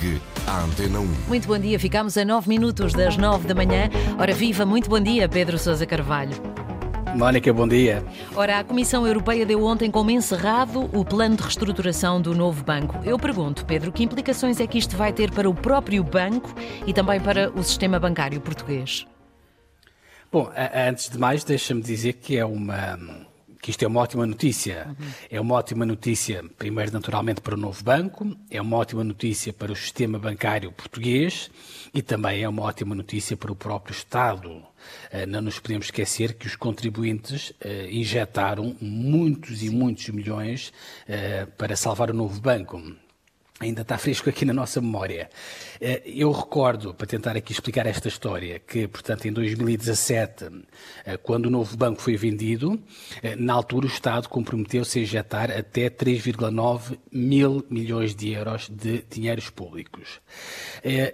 Ligue à Antena 1. Muito bom dia, ficamos a 9 minutos das 9 da manhã. Ora viva, muito bom dia, Pedro Sousa Carvalho. Mónica, bom dia. Ora, a Comissão Europeia deu ontem como encerrado o plano de reestruturação do novo banco. Eu pergunto, Pedro, que implicações é que isto vai ter para o próprio banco e também para o sistema bancário português? Bom, antes de mais, deixa-me dizer que é uma que isto é uma ótima notícia. Uhum. É uma ótima notícia, primeiro, naturalmente, para o novo banco, é uma ótima notícia para o sistema bancário português e também é uma ótima notícia para o próprio Estado. Eh, não nos podemos esquecer que os contribuintes eh, injetaram muitos e muitos milhões eh, para salvar o novo banco ainda está fresco aqui na nossa memória. Eh, eu recordo, para tentar aqui explicar esta história, que, portanto, em 2017, eh, quando o novo banco foi vendido, eh, na altura o Estado comprometeu-se a injetar até 3,9 mil milhões de euros de dinheiros públicos.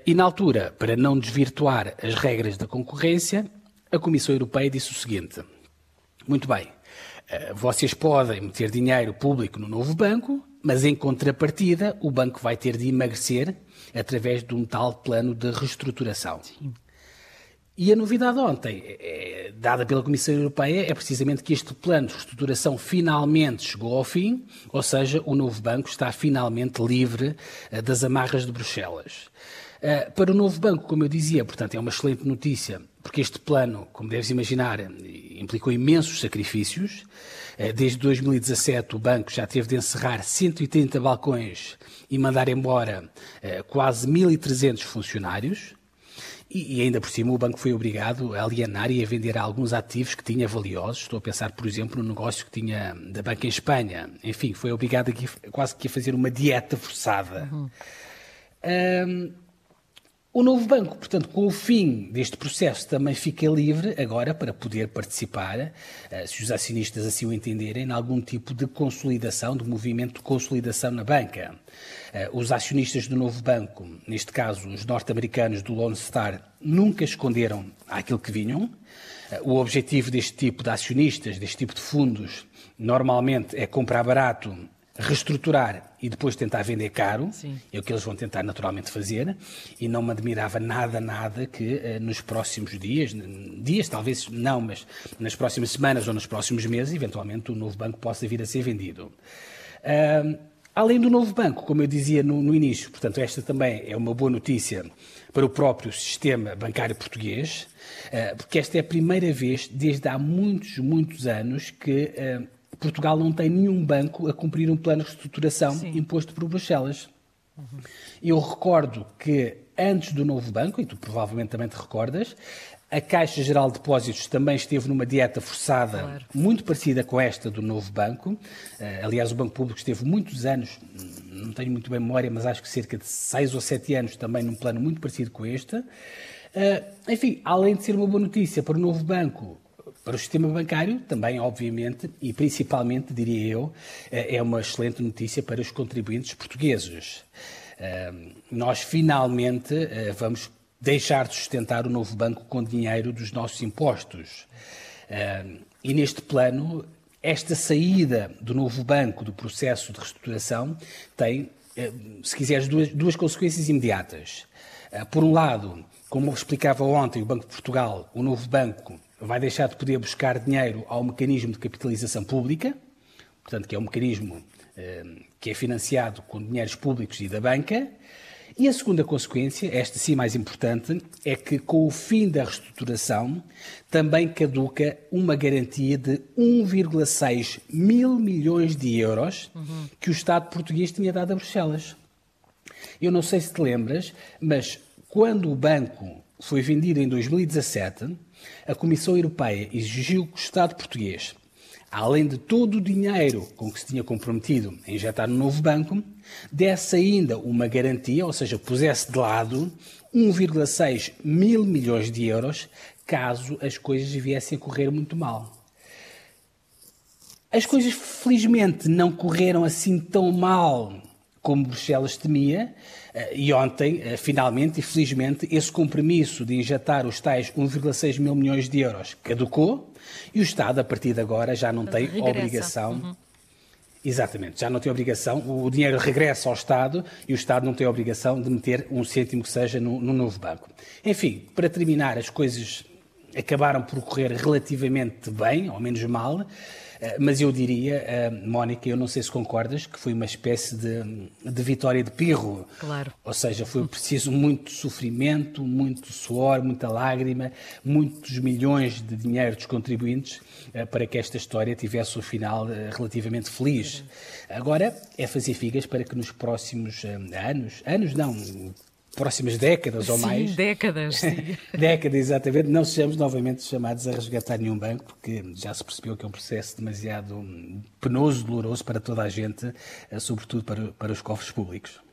E na altura, para não desvirtuar as regras da concorrência, a Comissão Europeia disse o seguinte: muito bem, vocês podem meter dinheiro público no novo banco, mas em contrapartida, o banco vai ter de emagrecer através de um tal plano de reestruturação. Sim. E a novidade ontem, é, dada pela Comissão Europeia, é precisamente que este plano de reestruturação finalmente chegou ao fim, ou seja, o novo banco está finalmente livre das amarras de Bruxelas. Para o novo banco, como eu dizia, portanto, é uma excelente notícia, porque este plano, como deves imaginar, implicou imensos sacrifícios. Eh, desde 2017, o banco já teve de encerrar 130 balcões e mandar embora eh, quase 1.300 funcionários. E, ainda por cima o banco foi obrigado a alienar e a vender alguns ativos que tinha valiosos. Estou a pensar, por exemplo, no negócio que tinha da banca em Espanha. Enfim, foi obrigado a, quase que a fazer uma dieta forçada. Uhum. Um, o novo banco, portanto, com o fim deste processo, também fica livre agora para poder participar, eh, se os acionistas assim o entenderem, em algum tipo de consolidação, de movimento de consolidação na banca. Eh, os acionistas do novo banco, neste caso os norte-americanos do Lone Star, nunca esconderam aquilo que vinham. Eh, o objetivo deste tipo de acionistas, deste tipo de fundos, normalmente é comprar barato reestruturar e depois tentar vender caro, Sim. é o que eles vão tentar naturalmente fazer, e não me admirava nada, nada que uh, nos próximos dias, dias talvez não, mas nas próximas semanas ou nos próximos meses, eventualmente o novo banco possa vir a ser vendido. Uh, além do novo banco, como eu dizia no, no início, portanto, esta também é uma boa notícia para o próprio sistema bancário português, uh, porque esta é a primeira vez desde há muitos, muitos anos que Portugal não tem nenhum banco a cumprir um plano de reestruturação Sim. imposto por Bruxelas. Uhum. Eu recordo que antes do novo banco, e tu provavelmente também te recordas, a Caixa Geral de Depósitos também esteve numa dieta forçada claro. muito parecida com esta do novo banco. Uh, aliás, o Banco Público esteve muitos anos, não tenho muito bem memória, mas acho que cerca de seis ou sete anos também num plano muito parecido com este. Uh, enfim, além de ser uma boa notícia para o novo banco, para o sistema bancário, também, obviamente, e principalmente, diria eu, eh, é uma excelente notícia para os contribuintes portugueses. Nós finalmente eh, vamos deixar de sustentar o novo banco com dinheiro dos nossos impostos. E neste plano, esta saída do novo banco do processo de reestruturação tem, eh, se quiseres, duas, duas consequências imediatas. Por um lado, como explicava ontem, o Banco de Portugal, o novo banco, vai deixar de poder buscar dinheiro ao mecanismo de capitalização pública, portanto, que é um mecanismo eh, que é financiado com dinheiros públicos e da banca. E a segunda consequência, esta sim mais importante, é que com o fim da reestruturação também caduca uma garantia de 1,6 mil milhões de euros uhum. que o Estado português tinha dado a Bruxelas. Eu não sei se te lembras, mas quando o banco foi vendido em 2017, a Comissão Europeia exigiu que o Estado português, além de todo o dinheiro com que se tinha comprometido a injetar no novo banco, desse ainda uma garantia, ou seja, pusesse de lado 1,6 mil milhões de euros caso as coisas viessem a correr muito mal. As coisas, felizmente, não correram assim tão mal como Bruxelas temia, eh, e ontem, eh, finalmente e felizmente, esse compromisso de injetar os tais 1,6 mil milhões de euros caducou e o Estado, a partir de agora, já não tem Regressa. obrigação. Uhum. Exatamente, já não tem obrigação, o dinheiro regressa ao Estado e o Estado não tem obrigação de meter um cêntimo que seja no, no novo banco. Enfim, para terminar, as coisas acabaram por correr relativamente bem, ou menos mal, eh, mas eu diria, eh, Mónica, eu não sei se concordas, que foi uma espécie de, de vitória de pirro. Claro. Ou seja, foi preciso muito sofrimento, muito suor, muita lágrima, muitos milhões de dinheiro dos contribuintes eh, para que esta história tivesse um final relativamente feliz. Agora é fazer figas para que nos próximos anos, anos não, próximas décadas sim, ou mais. décadas. Sim. décadas, exatamente. Não sejamos novamente chamados a resgatar nenhum banco, porque já se percebeu que é um processo demasiado penoso, doloroso para toda a gente, eh, sobretudo para, para os cofres públicos.